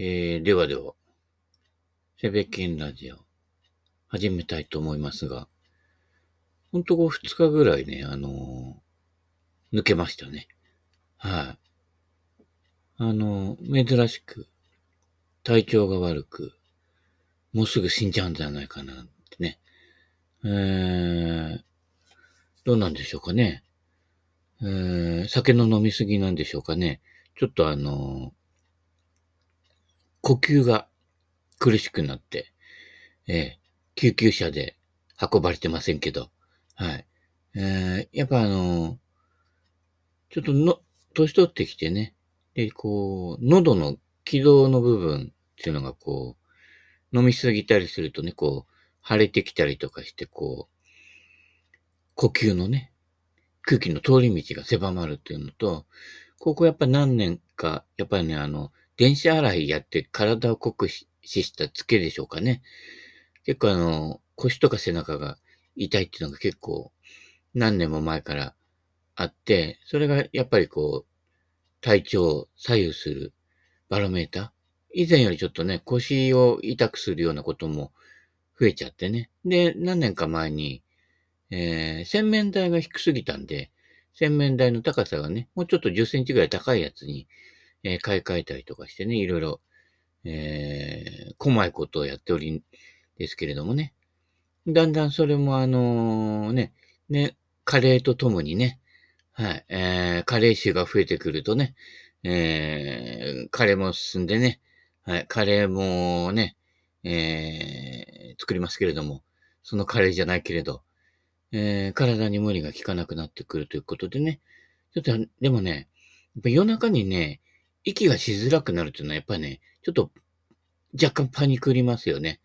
えー、ではでは、セベキンラジオ、始めたいと思いますが、ほんとこう二日ぐらいね、あのー、抜けましたね。はい。あのー、珍しく、体調が悪く、もうすぐ死んじゃうんじゃないかなってね。えー、どうなんでしょうかね。えー、酒の飲みすぎなんでしょうかね。ちょっとあの呼吸が苦しくなって、えー、救急車で運ばれてませんけど、はい。えー、やっぱあのちょっとの、年取ってきてね、で、こう、喉の気道の部分っていうのがこう、飲みすぎたりするとね、こう、腫れてきたりとかして、こう、呼吸のね、空気の通り道が狭まるっていうのと、ここやっぱ何年か、やっぱりね、あの、電車洗いやって体を酷使したつけでしょうかね。結構あの、腰とか背中が痛いっていうのが結構何年も前からあって、それがやっぱりこう、体調を左右するバロメーター。以前よりちょっとね、腰を痛くするようなことも増えちゃってね。で、何年か前に、えー、洗面台が低すぎたんで、洗面台の高さがね、もうちょっと10センチぐらい高いやつに、えー、買い替えたりとかしてね、いろいろ、えー、細いことをやっておりんですけれどもね。だんだんそれもあのー、ね、ね、加齢とともにね、はい、えー、加齢臭が増えてくるとね、えー、カレーも進んでね、はい、カレーもね、えー、作りますけれども、そのカレーじゃないけれど、えー、体に無理が効かなくなってくるということでね。ちょっと、でもね、やっぱ夜中にね、息がしづらくなるというのはやっぱりね、ちょっと若干パニクりますよね。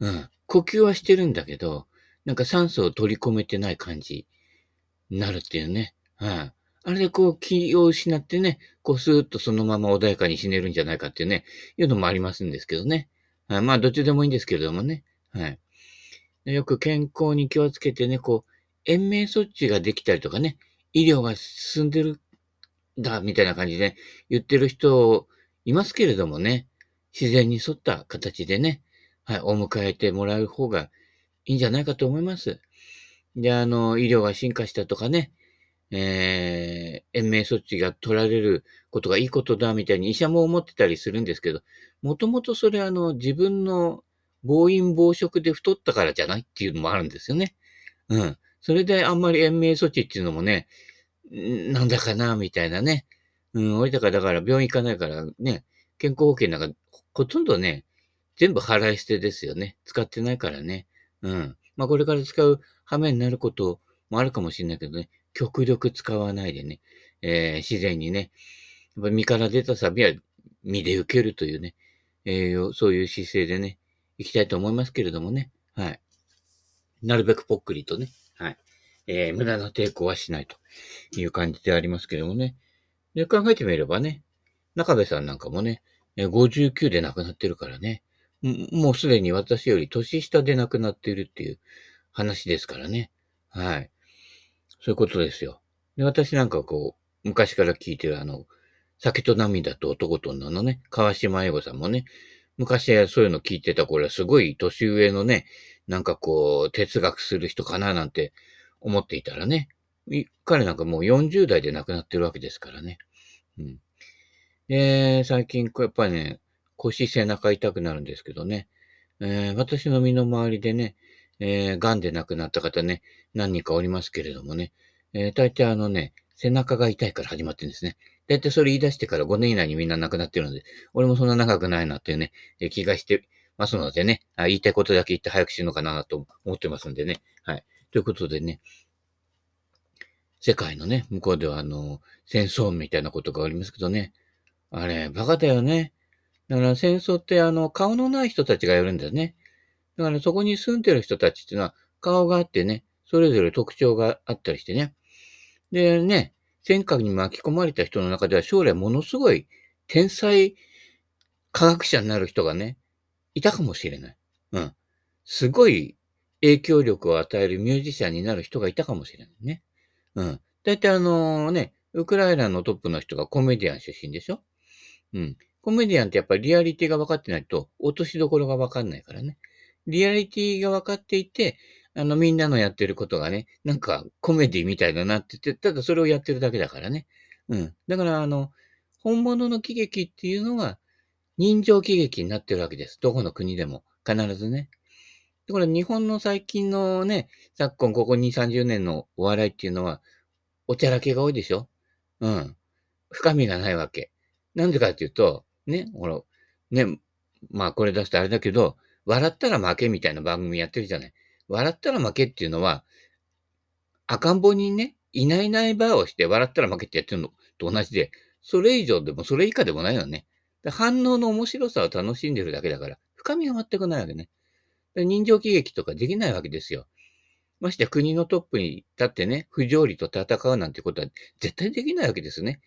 うん。呼吸はしてるんだけど、なんか酸素を取り込めてない感じになるっていうね。はい、あ。あれでこう気を失ってね、こうスーッとそのまま穏やかに死ねるんじゃないかっていうね、いうのもありますんですけどね。はい、まあ、どっちでもいいんですけれどもね。はい。よく健康に気をつけてね、こう、延命措置ができたりとかね、医療が進んでるだ、みたいな感じで、言ってる人いますけれどもね、自然に沿った形でね、はい、お迎えてもらう方がいいんじゃないかと思います。で、あの、医療が進化したとかね、えー、延命措置が取られることがいいことだみたいに医者も思ってたりするんですけど、もともとそれあの自分の暴飲暴食で太ったからじゃないっていうのもあるんですよね。うん。それであんまり延命措置っていうのもね、なんだかな、みたいなね。うん、俺だから、だから病院行かないからね、健康保険なんかほとんどね、全部払い捨てですよね。使ってないからね。うん。まあこれから使う羽目になることもあるかもしれないけどね、極力使わないでね、えー、自然にね、やっぱ身から出たサビは身で受けるというね、えー、そういう姿勢でね、行きたいと思いますけれどもね。はい。なるべくぽっくりとね。えー、無駄な抵抗はしないという感じでありますけどもね。で、考えてみればね、中部さんなんかもね、59で亡くなってるからね。もうすでに私より年下で亡くなっているっていう話ですからね。はい。そういうことですよ。で、私なんかこう、昔から聞いてるあの、酒と涙と男と女のね、川島英語さんもね、昔はそういうの聞いてた頃はすごい年上のね、なんかこう、哲学する人かななんて思っていたらね、彼なんかもう40代で亡くなってるわけですからね。うん。で、最近、やっぱりね、腰、背中痛くなるんですけどね、えー、私の身の回りでね、えー、癌で亡くなった方ね、何人かおりますけれどもね、えー、大体あのね、背中が痛いから始まってるんですね。だいたいそれ言い出してから5年以内にみんな亡くなってるので、俺もそんな長くないなっていうね、気がしてますのでねあ、言いたいことだけ言って早く死ぬのかなと思ってますんでね。はい。ということでね、世界のね、向こうではあの、戦争みたいなことがありますけどね。あれ、バカだよね。だから戦争ってあの、顔のない人たちがやるんだよね。だからそこに住んでる人たちっていうのは、顔があってね、それぞれ特徴があったりしてね。でね、戦火に巻き込まれた人の中では将来ものすごい天才科学者になる人がね、いたかもしれない。うん。すごい影響力を与えるミュージシャンになる人がいたかもしれないね。うん。だいたいあのね、ウクライナのトップの人がコメディアン出身でしょ？うん。コメディアンってやっぱりリアリティが分かってないと、落としどころが分かんないからね。リアリティが分かっていて、あの、みんなのやってることがね、なんかコメディみたいだなって言って、ただそれをやってるだけだからね。うん。だから、あの、本物の喜劇っていうのは、人情喜劇になってるわけです。どこの国でも。必ずね。これ日本の最近のね、昨今ここ2、30年のお笑いっていうのは、おちゃらけが多いでしょ？うん。深みがないわけ。なんでかっていうと、ね、ほら、ね、まあこれ出すとあれだけど、笑ったら負けみたいな番組やってるじゃない。笑ったら負けっていうのは、赤ん坊にね、いないいないバーをして笑ったら負けってやってるのと同じで、それ以上でもそれ以下でもないよね。反応の面白さを楽しんでるだけだから、深みが全くないわけね。人情喜劇とかできないわけですよ。まして国のトップに立ってね、不条理と戦うなんてことは絶対できないわけですね。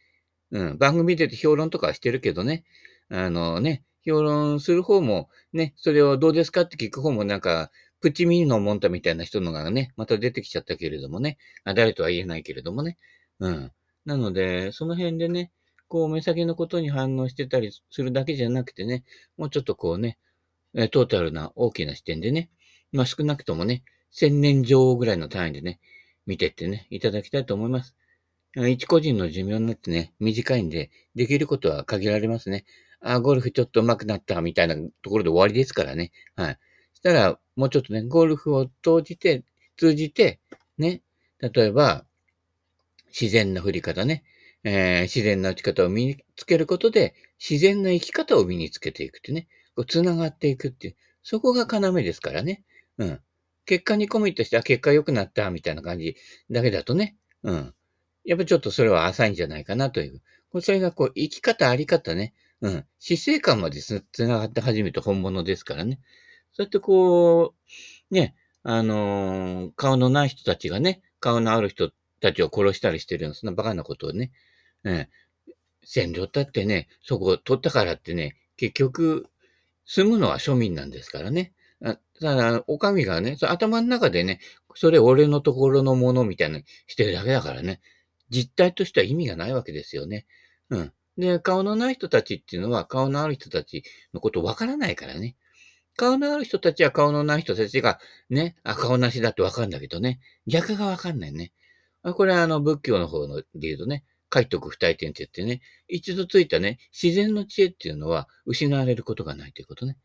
うん。番組で評論とかはしてるけどね。あのね、評論する方もね、それをどうですかって聞く方もなんか、プチミニのモンタみたいな人のがね、また出てきちゃったけれどもね。あ誰とは言えないけれどもね。うん。なので、その辺でね、こう、目先のことに反応してたりするだけじゃなくてね、もうちょっとこうね、えトータルな大きな視点でね、まあ少なくともね、千年女王ぐらいの単位でね、見てってね、いただきたいと思います。一個人の寿命になってね、短いんで、できることは限られますね。あ、ゴルフちょっと上手くなったみたいなところで終わりですからね。はい。したら、もうちょっとね、ゴルフを通じて、通じて、ね、例えば、自然な振り方ね、えー、自然な打ち方を身につけることで、自然な生き方を身につけていくってね、こう繋がっていくっていう、そこが要ですからね。うん。結果にコミットして、あ、結果良くなった、みたいな感じだけだとね、うん。やっぱちょっとそれは浅いんじゃないかなという。それがこう、生き方、あり方ね、うん。姿勢感まで繋がって初めて本物ですからね。そうやってこう、ね、あのー、顔のない人たちがね、顔のある人たちを殺したりしてるような、そんなバカなことをね、うん。占領だってね、そこを取ったからってね、結局、住むのは庶民なんですからね。ただ、お上がね、頭の中でね、それ俺のところのものみたいなしてるだけだからね。実態としては意味がないわけですよね。うん。で、顔のない人たちっていうのは、顔のある人たちのことわからないからね。顔のある人たちは顔のない人たちが、ね、あ、顔なしだってわかるんだけどね。逆がわかんないね。これはあの、仏教の方ので言うとね、書いとく不体点って言ってね、一度ついたね、自然の知恵っていうのは失われることがないということね。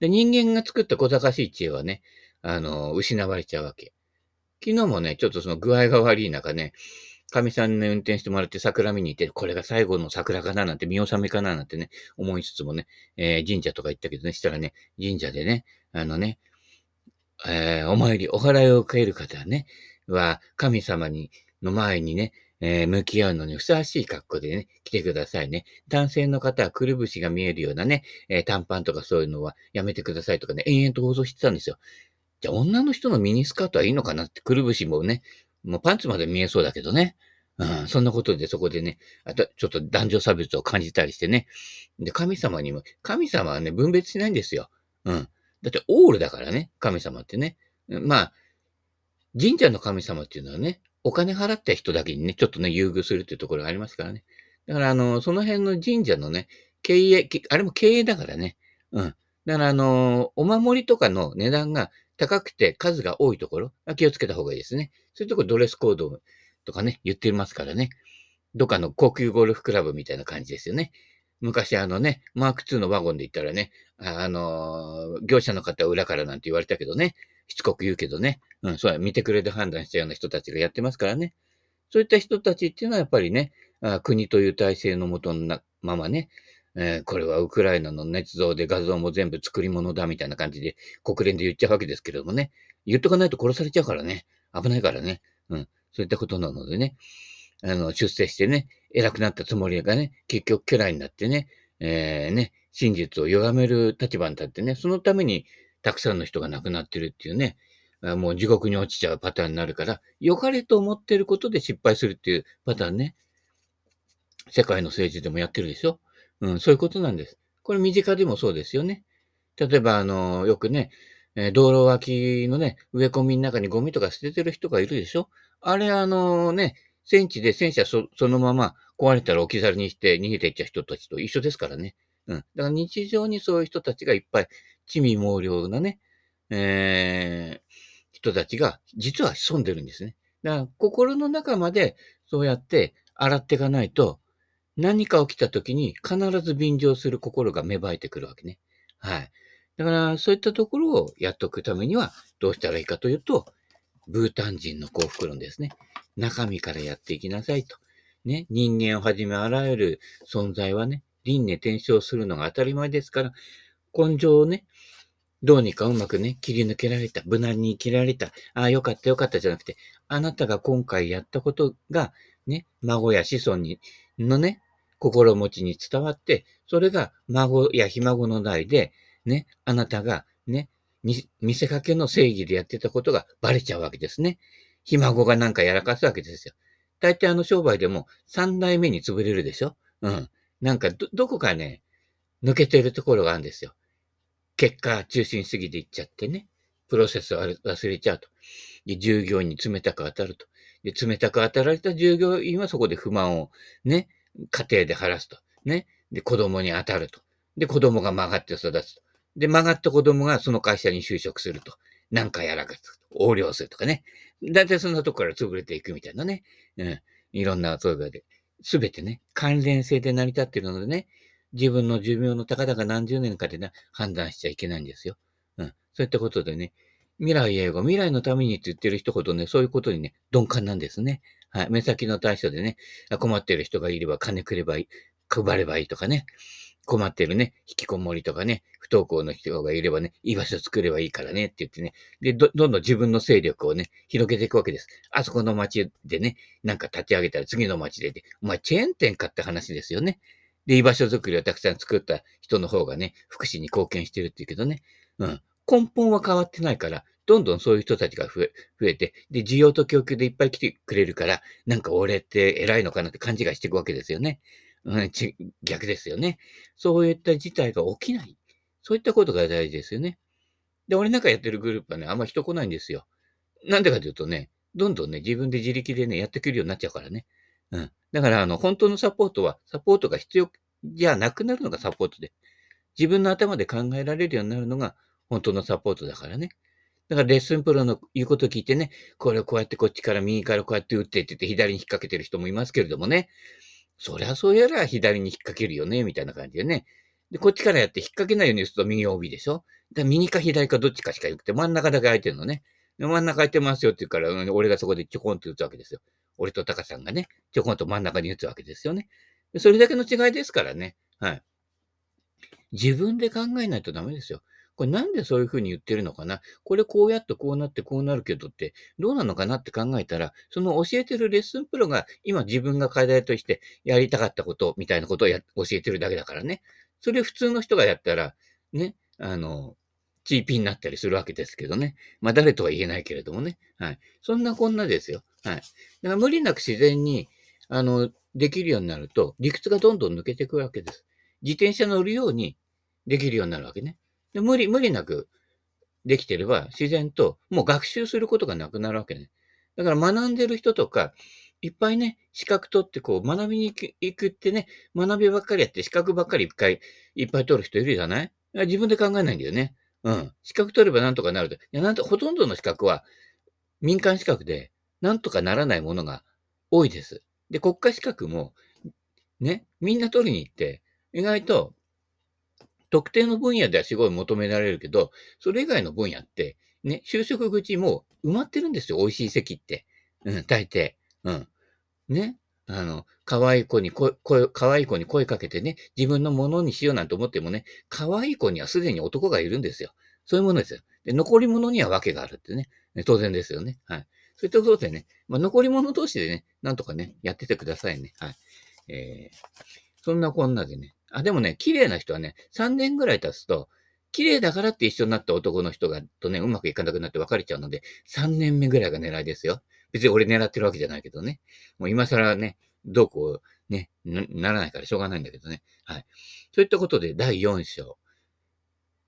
で、人間が作った小賢しい知恵はね、あの、失われちゃうわけ。昨日もね、ちょっとその具合が悪い中ね、神さんに、ね、運転してもらって桜見に行って、これが最後の桜かななんて、見納めかななんてね、思いつつもね、えー、神社とか行ったけどね、したらね、神社でね、あのね、えー、お参り、お祓いを受ける方はね、は、神様に、の前にね、えー、向き合うのにふさわしい格好でね、来てくださいね。男性の方はくるぶしが見えるようなね、えー、短パンとかそういうのはやめてくださいとかね、延々と放送してたんですよ。じゃあ女の人のミニスカートはいいのかなって、くるぶしもね、もうパンツまで見えそうだけどね。うん、そんなことでそこでね、あと、ちょっと男女差別を感じたりしてね。で、神様にも、神様はね、分別しないんですよ。うん。だってオールだからね、神様ってね。まあ、神社の神様っていうのはね、お金払った人だけにね、ちょっとね、優遇するっていうところがありますからね。だから、あの、その辺の神社のね、経営、あれも経営だからね。うん。だから、あの、お守りとかの値段が高くて数が多いところ、気をつけた方がいいですね。そういうところドレスコードとかね、言ってますからね。どっかの高級ゴルフクラブみたいな感じですよね。昔あのね、マーク2のワゴンで行ったらね、あの業者の方は裏からなんて言われたけどね、しつこく言うけどね、うん、そうや、見てくれて判断したような人たちがやってますからね。そういった人たちっていうのはやっぱりね、あ国という体制のもとのままね、えー、これはウクライナの捏造で画像も全部作り物だみたいな感じで国連で言っちゃうわけですけれどもね、言っとかないと殺されちゃうからね、危ないからね、うん。そういったことなのでね、あの、出世してね、偉くなったつもりがね、結局家来になってね、えー、ね、真実を歪める立場に立ってね、そのためにたくさんの人が亡くなってるっていうね、もう地獄に落ちちゃうパターンになるから、良かれと思ってることで失敗するっていうパターンね、世界の政治でもやってるでしょ？うん、そういうことなんです。これ身近でもそうですよね。例えば、あの、よくね、え、道路脇のね、植え込みの中にゴミとか捨ててる人がいるでしょ？あれ、あのね、戦地で戦車そそのまま壊れたら置き去りにして逃げていっちゃう人たちと一緒ですからね。うん。だから日常にそういう人たちがいっぱい、地味猛量なね、えー、人たちが実は潜んでるんですね。だから心の中までそうやって洗っていかないと、何か起きた時に必ず便乗する心が芽生えてくるわけね。はい。だから、そういったところをやっておくためには、どうしたらいいかというと、ブータン人の幸福論ですね。中身からやっていきなさいと。ね、人間をはじめあらゆる存在はね、輪廻転生するのが当たり前ですから、根性をね、どうにかうまくね、切り抜けられた、無難に切られた、ああ、よかったよかったじゃなくて、あなたが今回やったことが、ね、孫や子孫に、のね、心持ちに伝わって、それが孫やひ孫の代で、ね、あなたが、ね、見せかけの正義でやってたことがバレちゃうわけですね。ひ孫がなんかやらかすわけですよ。大体あの商売でも三代目に潰れるでしょうん。なんかど、どこかね、抜けてるところがあるんですよ。結果中心主義でいっちゃってね。プロセスを忘れちゃうと。で、従業員に冷たく当たると。で、冷たく当たられた従業員はそこで不満をね、家庭で晴らすと。ね。で、子供に当たると。で、子供が曲がって育つと。で、曲がった子供がその会社に就職すると。なんかやらかすと。横領するとかね。だいたいそんなとこから潰れていくみたいなね。うん。いろんな、そういうで。すべてね、関連性で成り立っているのでね、自分の寿命のたかだか何十年かでね、判断しちゃいけないんですよ。うん。そういったことでね、未来英語、未来のためにって言ってる人ほどね、そういうことにね、鈍感なんですね。はい。目先の対処でね、困っている人がいれば金くればいい、配ればいいとかね。困ってるね、引きこもりとかね、不登校の人がいればね、居場所作ればいいからね。って言ってね、で、ど、どんどん自分の勢力をね、広げていくわけです。あそこの街でね、なんか立ち上げたら次の街でで、お前チェーン店かって話ですよね。で、居場所作りをたくさん作った人の方がね、福祉に貢献してるって言うけどね、うん。根本は変わってないから、どんどんそういう人たちが増え、増えて、で、需要と供給でいっぱい来てくれるから、なんか俺って偉いのかなって勘違いしていくわけですよね。ち逆ですよね。そういった事態が起きない。そういったことが大事ですよね。で、俺なんかやってるグループはね、あんま人来ないんですよ。なんでかというとね、どんどんね、自分で自力でね、やってくるようになっちゃうからね。うん。だから、あの、本当のサポートは、サポートが必要じゃなくなるのがサポートで。自分の頭で考えられるようになるのが本当のサポートだからね。だからレッスンプロの言うことを聞いてね、これをこうやってこっちから右からこうやって打ってって言って左に引っ掛けてる人もいますけれどもね。そりゃそうやら左に引っ掛けるよね、みたいな感じでね。で、こっちからやって引っ掛けないようにすると右 OB でしょ？だ右か左かどっちかしかよくて、真ん中だけ空いてるのね。で真ん中空いてますよって言うから、俺がそこでちょこんと打つわけですよ。俺とタカさんがね、ちょこんと真ん中に打つわけですよね。それだけの違いですからね。はい。自分で考えないとダメですよ。これなんでそういうふうに言ってるのかな？これこうやってこうなってこうなるけどってどうなのかなって考えたら、その教えてるレッスンプロが今自分が課題としてやりたかったことみたいなことをや教えてるだけだからね。それ普通の人がやったら、ね、あの、チーピーになったりするわけですけどね。まあ誰とは言えないけれどもね。はい。そんなこんなですよ。はい。だから無理なく自然に、あの、できるようになると、理屈がどんどん抜けていくわけです。自転車乗るようにできるようになるわけね。で無理、無理なくできてれば自然ともう学習することがなくなるわけね。だから学んでる人とか、いっぱいね、資格取ってこう学びに行くってね、学びばっかりやって資格ばっかりいっぱいいっぱい取る人いるじゃない？自分で考えないんだよね。うん。資格取ればなんとかなると。いや、なんと、ほとんどの資格は民間資格でなんとかならないものが多いです。で、国家資格もね、みんな取りに行って、意外と特定の分野ではすごい求められるけど、それ以外の分野って、ね、就職口も埋まってるんですよ、美味しい席って。うん、大抵。うん。ね。あの、可愛い子に声、可愛い子に声かけてね、自分のものにしようなんて思ってもね、可愛い子にはすでに男がいるんですよ。そういうものですよ。で、残り物には訳があるってね。当然ですよね。はい。そういったことでね、まあ、残り物同士でね、なんとかね、やっててくださいね。はい。えー、そんなこんなでね、あ、でもね、綺麗な人はね、3年ぐらい経つと、綺麗だからって一緒になった男の人が、とね、うまくいかなくなって別れちゃうので、3年目ぐらいが狙いですよ。別に俺狙ってるわけじゃないけどね。もう今更ね、どうこう、ね、ならないからしょうがないんだけどね。はい。といったことで、第4章。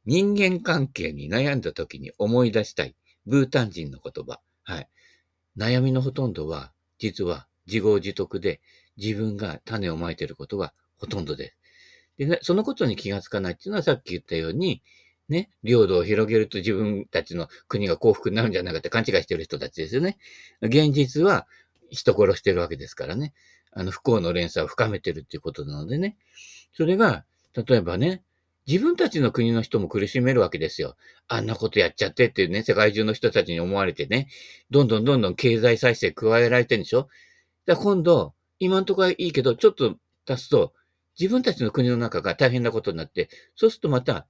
人間関係に悩んだ時に思い出したい、ブータン人の言葉。はい。悩みのほとんどは、実は自業自得で、自分が種をまいてることがほとんどです。で、そのことに気がつかないっていうのはさっき言ったように、ね、領土を広げると自分たちの国が幸福になるんじゃないかって勘違いしてる人たちですよね。現実は人殺してるわけですからね。あの、不幸の連鎖を深めてるっていうことなのでね。それが、例えばね、自分たちの国の人も苦しめるわけですよ。あんなことやっちゃってっていうね、世界中の人たちに思われてね、どんどんどんどん経済再生加えられてるんでしょだから今度、今んとこはいいけど、ちょっと足すと、自分たちの国の中が大変なことになって、そうするとまた、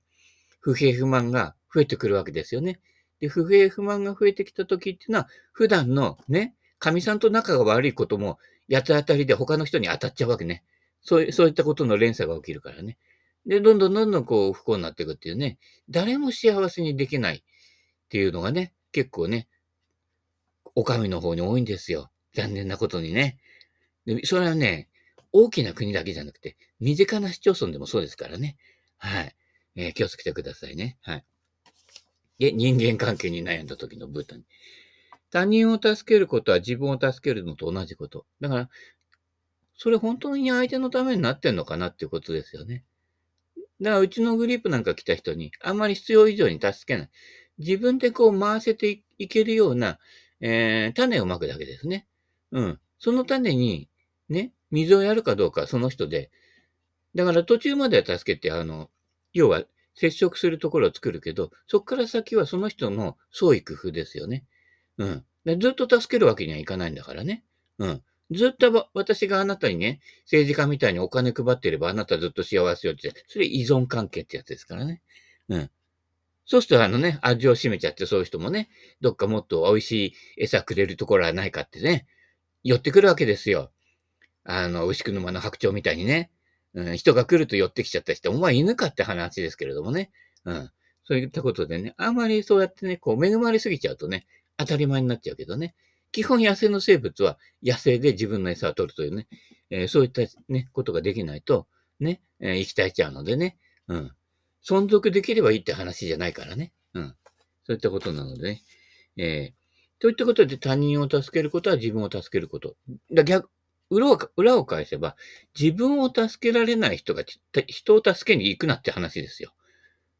不平不満が増えてくるわけですよね。で、不平不満が増えてきた時っていうのは、普段のね、神さんと仲が悪いことも、八つ当たりで他の人に当たっちゃうわけね。そうそういったことの連鎖が起きるからね。で、どんどんどんどんこう不幸になっていくっていうね、誰も幸せにできないっていうのがね、結構ね、お上の方に多いんですよ。残念なことにね。で、それはね、大きな国だけじゃなくて、身近な市町村でもそうですからね。はい。えー、気をつけてくださいね。はい。で、人間関係に悩んだ時のブータに。他人を助けることは自分を助けるのと同じこと。だから、それ本当に相手のためになってんのかなっていうことですよね。だから、うちのグリープなんか来た人に、あんまり必要以上に助けない。自分でこう回せていけるような、えー、種をまくだけですね。うん。その種に、ね、水をやるかどうか、その人で。だから途中までは助けて、あの、要は接触するところを作るけど、そこから先はその人の創意工夫ですよね。うん。ずっと助けるわけにはいかないんだからね。うん。ずっと私があなたにね、政治家みたいにお金配ってればあなたずっと幸せよって、それ依存関係ってやつですからね。うん。そうするとあのね、味を占めちゃってそういう人もね、どっかもっと美味しい餌くれるところはないかってね、寄ってくるわけですよ。あの、牛久沼の白鳥みたいにね。うん、人が来ると寄ってきちゃったりして、お前犬かって話ですけれどもね。うん。そういったことでね、あんまりそうやってね、こう恵まれすぎちゃうとね、当たり前になっちゃうけどね。基本野生の生物は野生で自分の餌を取るというね、えー、そういったね、ことができないと、ね、えー、生き絶えちゃうのでね、うん。存続できればいいって話じゃないからね。うん。そういったことなのでね。えー、といったことで他人を助けることは自分を助けること。だ逆、裏を、裏を返せば、自分を助けられない人が人を助けに行くなって話ですよ。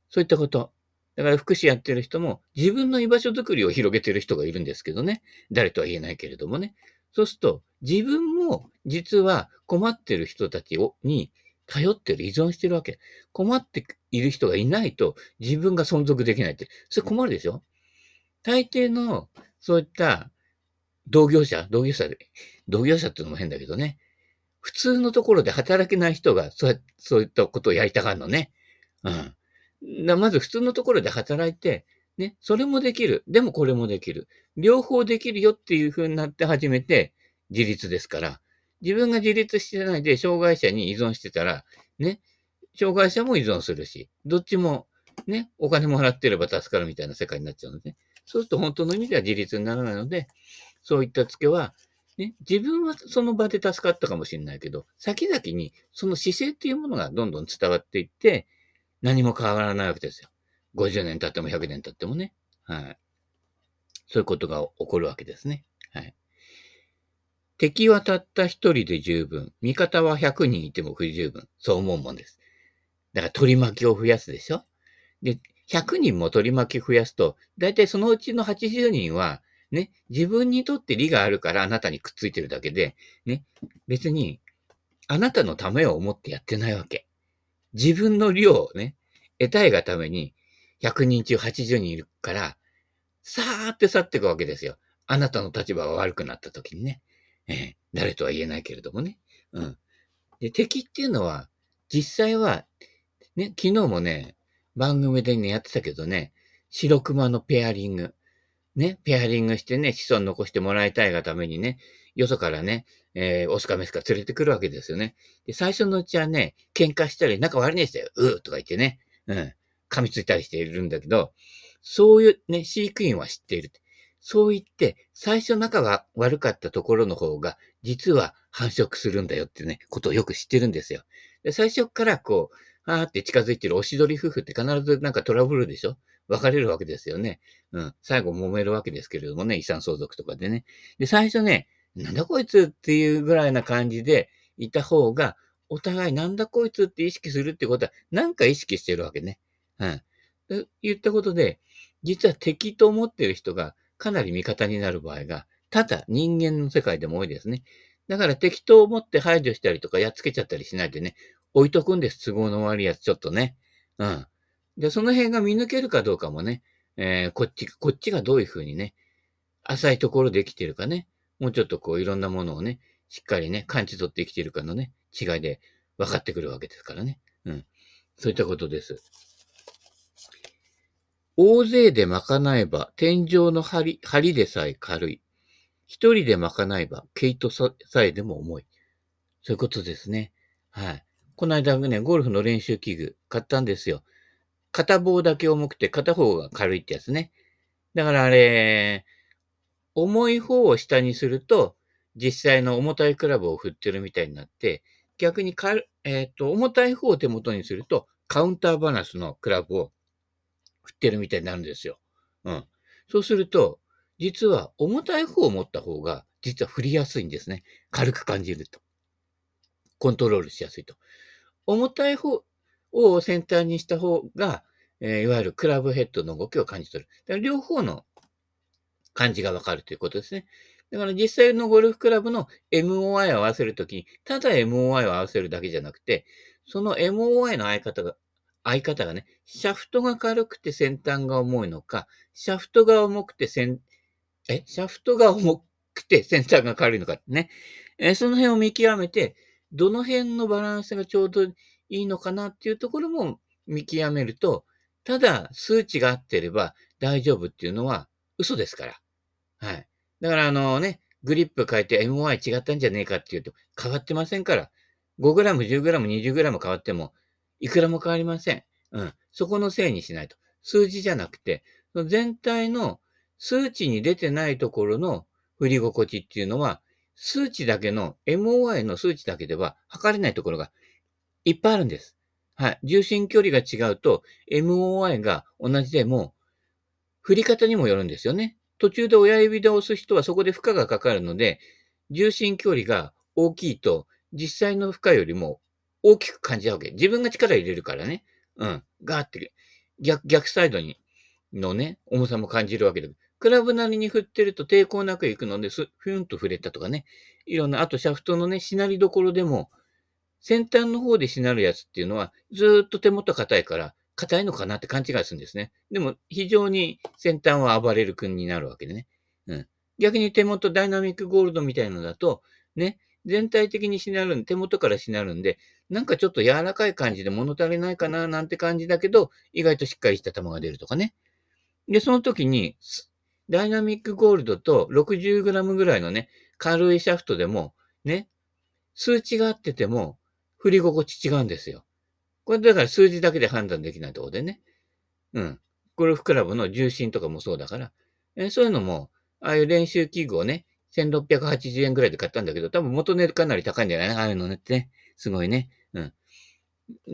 そういったこと。だから福祉やってる人も自分の居場所づくりを広げてる人がいるんですけどね。誰とは言えないけれどもね。そうすると、自分も実は困ってる人たちをに頼ってる、依存してるわけ。困っている人がいないと自分が存続できないって。それ困るでしょ？大抵のそういった同業者、同業者で、同業者っていうのも変だけどね。普通のところで働けない人がそうそういったことをやりたがるのね。うん。まず普通のところで働いて、ね、それもできる。でもこれもできる。両方できるよっていう風になって初めて自立ですから、自分が自立してないで障害者に依存してたら、ね、障害者も依存するし、どっちもね、お金も払ってれば助かるみたいな世界になっちゃうので、そうすると本当の意味では自立にならないので、そういったツケは、ね、自分はその場で助かったかもしれないけど、先々にその姿勢っていうものがどんどん伝わっていって、何も変わらないわけですよ。50年経っても100年経ってもね。はい。そういうことが起こるわけですね。はい。敵はたった一人で十分。味方は100人いても不十分。そう思うもんです。だから取り巻きを増やすでしょで、100人も取り巻き増やすと、だいたいそのうちの80人は、ね、自分にとって利があるからあなたにくっついてるだけで、ね、別に、あなたのためを思ってやってないわけ。自分の量をね、得たいがために、100人中80人いるから、さーって去っていくわけですよ。あなたの立場が悪くなった時にね。えー、誰とは言えないけれどもね。うん。で、敵っていうのは、実際は、ね、昨日もね、番組でね、やってたけどね、白熊のペアリング。ね、ペアリングしてね、子孫残してもらいたいがためにね、よそからね、えー、オスカメスカ連れてくるわけですよね。で、最初のうちはね、喧嘩したり、仲悪いねしたよ、うーとか言ってね、うん、噛みついたりしているんだけど、そういうね、飼育員は知っている。そう言って、最初仲が悪かったところの方が、実は繁殖するんだよってね、ことをよく知ってるんですよ。で最初からこう、あーって近づいてるおしどり夫婦って必ずなんかトラブルでしょ別れるわけですよね。うん。最後揉めるわけですけれどもね、遺産相続とかでね。で、最初ね、なんだこいつっていうぐらいな感じでいた方が、お互いなんだこいつって意識するってことは、なんか意識してるわけね。うん。と言ったことで、実は敵と思ってる人がかなり味方になる場合が、ただ人間の世界でも多いですね。だから敵と思って排除したりとかやっつけちゃったりしないでね、置いとくんです。都合の悪いやつ、ちょっとね。うん。で、その辺が見抜けるかどうかもね、えー、こっち、こっちがどういうふうにね、浅いところで生きてるかね、もうちょっとこういろんなものをね、しっかりね、感じ取って生きてるかのね、違いで分かってくるわけですからね。うん。そういったことです。大勢で賄えば、天井の梁、梁でさえ軽い。一人で賄えば、毛糸さえでも重い。そういうことですね。はい。この間ね、ゴルフの練習器具買ったんですよ。片棒だけ重くて片方が軽いってやつね。だからあれ、重い方を下にすると、実際の重たいクラブを振ってるみたいになって、逆にかえっ、ー、と、重たい方を手元にすると、カウンターバランスのクラブを振ってるみたいになるんですよ。うん。そうすると、実は重たい方を持った方が、実は振りやすいんですね。軽く感じると。コントロールしやすいと。重たい方を先端にした方が、え、いわゆるクラブヘッドの動きを感じ取る。だから両方の感じがわかるということですね。だから実際のゴルフクラブの MOI を合わせるときに、ただ MOI を合わせるだけじゃなくて、その MOI の合い方が、合い方がね、シャフトが軽くて先端が重いのか、シャフトが重くて先、え、シャフトが重くて先端が軽いのかね。えその辺を見極めて、どの辺のバランスがちょうどいいのかなっていうところも見極めると、ただ数値が合ってれば大丈夫っていうのは嘘ですから。はい。だからあのね、グリップ変えて MOI 違ったんじゃねえかっていうと変わってませんから。5g、10g、20g 変わっても、いくらも変わりません。うん。そこのせいにしないと。数字じゃなくて、全体の数値に出てないところの振り心地っていうのは、数値だけの、MOI の数値だけでは測れないところがいっぱいあるんです。はい。重心距離が違うと、MOI が同じでも、振り方にもよるんですよね。途中で親指で押す人はそこで負荷がかかるので、重心距離が大きいと、実際の負荷よりも大きく感じるわけ。自分が力入れるからね。うん。ガーって逆、逆サイドに、のね、重さも感じるわけだ。クラブなりに振ってると抵抗なく行くので、ふんと触れたとかね。いろんな、あとシャフトのね、しなりどころでも、先端の方でしなるやつっていうのは、ずっと手元硬いから、硬いのかなって勘違いするんですね。でも、非常に先端は暴れる君になるわけでね。うん。逆に手元ダイナミックゴールドみたいのだと、ね、全体的にしなるん、手元からしなるんで、なんかちょっと柔らかい感じで物足りないかななんて感じだけど、意外としっかりした球が出るとかね。で、その時に、ダイナミックゴールドと 60g ぐらいのね、軽いシャフトでも、ね、数値が合ってても、振り心地違うんですよ。これだから数字だけで判断できないとこでね。うん。ゴルフクラブの重心とかもそうだから、えそういうのも、ああいう練習器具をね、1680円ぐらいで買ったんだけど、多分元値かなり高いんじゃない？ああいうのねってね。すごいね。うん。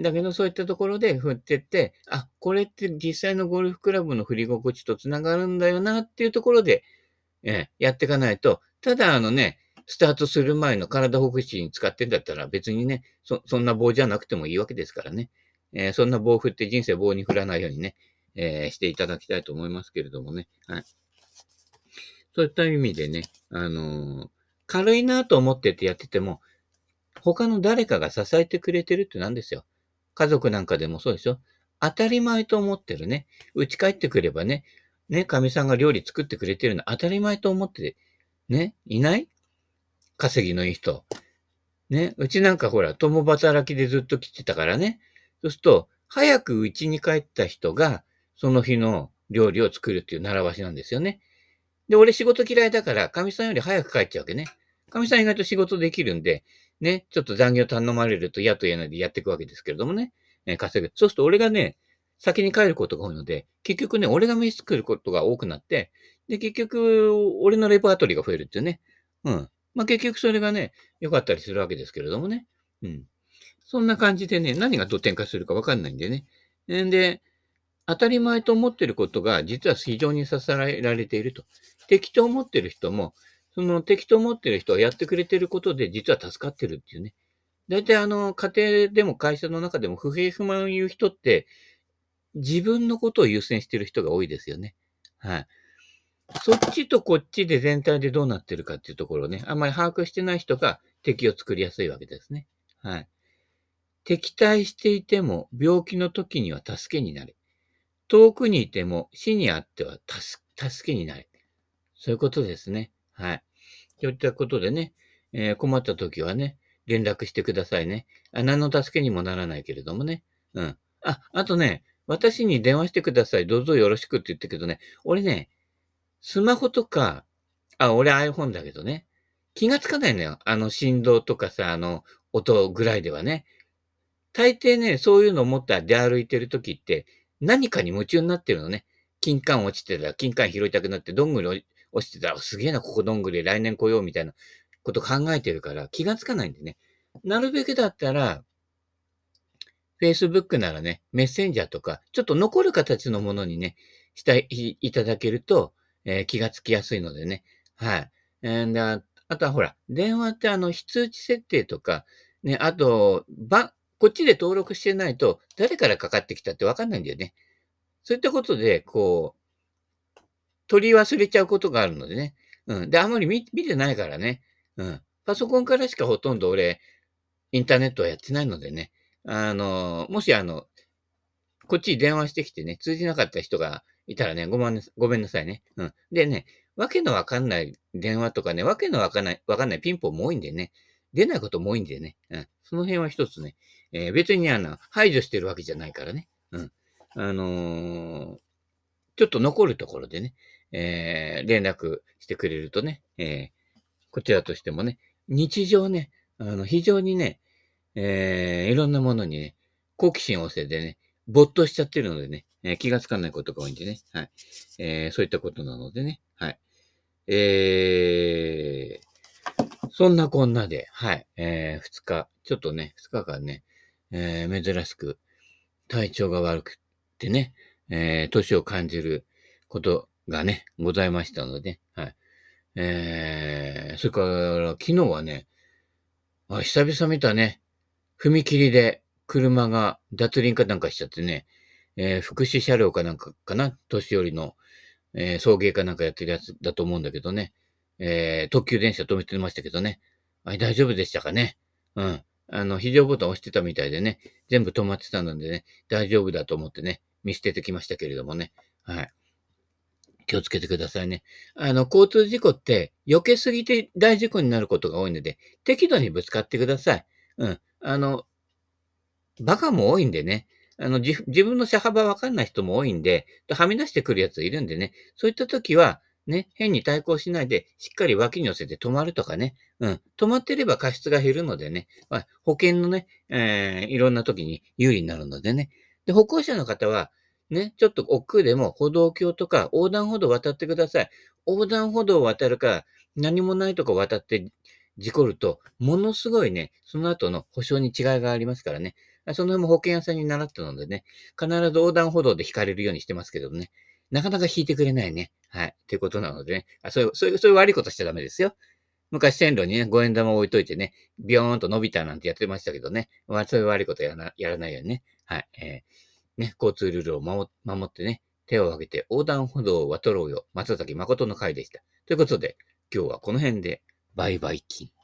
だけど、そういったところで振ってって、あ、これって実際のゴルフクラブの振り心地と繋がるんだよなっていうところで、えやっていかないと、ただあのね、スタートする前の体ほぐしに使ってんだったら別にね、そ、そんな棒じゃなくてもいいわけですからね。えー、そんな棒振って人生棒に振らないようにね、えー、していただきたいと思いますけれどもね。はい。そういった意味でね、あのー、軽いなと思っててやってても、他の誰かが支えてくれてるってなんですよ。家族なんかでもそうでしょ当たり前と思ってるね。家帰ってくればね、ね、神さんが料理作ってくれてるの当たり前と思って、ね、いない？稼ぎのいい人。ね、うちなんかほら、共働きでずっと来てたからね。そうすると、早く家に帰った人が、その日の料理を作るっていう習わしなんですよね。で、俺仕事嫌いだから、神さんより早く帰っちゃうわけね。神さん意外と仕事できるんで、ね、ちょっと残業頼まれると嫌と嫌ないでやっていくわけですけれどもね、えー、稼ぐ。そうすると俺がね、先に帰ることが多いので、結局ね、俺が飯作ることが多くなって、で、結局、俺のレパートリーが増えるっていうね。うん。まあ、結局それがね、良かったりするわけですけれどもね。うん。そんな感じでね、何がどう展開するかわかんないんでね。んで、当たり前と思ってることが実は非常に支えられていると。敵と思ってる人も、その敵と思ってる人はやってくれてることで実は助かってるっていうね。大体あの、家庭でも会社の中でも不平不満を言う人って、自分のことを優先してる人が多いですよね。はい。そっちとこっちで全体でどうなってるかっていうところをね、あんまり把握してない人が敵を作りやすいわけですね。はい。敵対していても病気の時には助けになれ。遠くにいても死にあっては助けになれ。そういうことですね。はい。といったことでね、えー、困った時はね、連絡してくださいね。あ何の助けにもならないけれどもね。うん。あ、あとね、私に電話してください。どうぞよろしくって言ったけどね、俺ね、スマホとか、あ、俺 iPhone だけどね、気がつかないのよ。あの振動とかさ、あの音ぐらいではね。大抵ね、そういうのを持って出歩いてる時って、何かに夢中になってるのね。金管落ちてたら、金管拾いたくなって、どんぐり落ちてたら、すげえな、ここどんぐり来年来ようみたいなこと考えてるから気がつかないんでね。なるべくだったら、Facebook ならね、メッセンジャーとか、ちょっと残る形のものにね、していただけると、えー、気がつきやすいのでね。はい。えー、あとはほら、電話ってあの、非通知設定とか、ね、あと、ば、こっちで登録してないと、誰からかかってきたってわかんないんだよね。そういったことで、こう、取り忘れちゃうことがあるのでね。うん。で、あんまり見てないからね。うん。パソコンからしかほとんど俺、インターネットはやってないのでね。あの、もしあの、こっちに電話してきてね、通じなかった人がいたらね、ごめんごめんなさいね。うん。でね、わけのわかんない電話とかね、わけのわかんない、わかんないピンポンも多いんでね、出ないことも多いんでね、うん。その辺は一つね、えー、別にあの、排除してるわけじゃないからね。うん。あのー、ちょっと残るところでね、えー、連絡してくれるとね、え、こちらとしてもね、日常ね、あの、非常にね、えー、いろんなものにね、好奇心旺盛でね、没頭しちゃってるのでね、えー、気がつかないことが多いんでね、はい。えー、そういったことなのでね、はい。えー、そんなこんなで、はい、えー、二日、ちょっとね、二日間ね、えー、珍しく体調が悪くてね、えー、年を感じることがね、ございましたので、ねはい。えー、それから昨日はね、あ、久々見たね、踏切で車が脱輪かなんかしちゃってね、えー、福祉車両かなんかかな？年寄りの、えー、送迎かなんかやってるやつだと思うんだけどね。えー、特急電車止めてましたけどね。あれ大丈夫でしたかね？うん。あの、非常ボタン押してたみたいでね、全部止まってたのでね、大丈夫だと思ってね、見捨ててきましたけれどもね。はい。気をつけてくださいね。あの、交通事故って避けすぎて大事故になることが多いので、適度にぶつかってください。うん。あの、バカも多いんでね。あの、自分の車幅わかんない人も多いんで、はみ出してくるやついるんでね。そういった時は、ね、変に対抗しないで、しっかり脇に寄せて止まるとかね。うん。止まってれば過失が減るのでね。まあ、保険のね、えー、いろんな時に有利になるのでね。で、歩行者の方は、ね、ちょっと億劫でも歩道橋とか横断歩道渡ってください。横断歩道を渡るか、何もないとこ渡って事故ると、ものすごいね、その後の保証に違いがありますからね。その辺も保険屋さんに習ったのでね、必ず横断歩道で引かれるようにしてますけどね。なかなか引いてくれないね。はい。ということなのでね。あそういう、そういう、そういう悪いことしちゃダメですよ。昔線路にね、五円玉を置いといてね、ビヨーンと伸びたなんてやってましたけどね。まあ、そういう悪いことやらなやらないようにね。はい。えー、ね、交通ルールを守守ってね、手を挙げて横断歩道を渡ろうよ。松崎誠の会でした。ということで、今日はこの辺で、バイバイキン。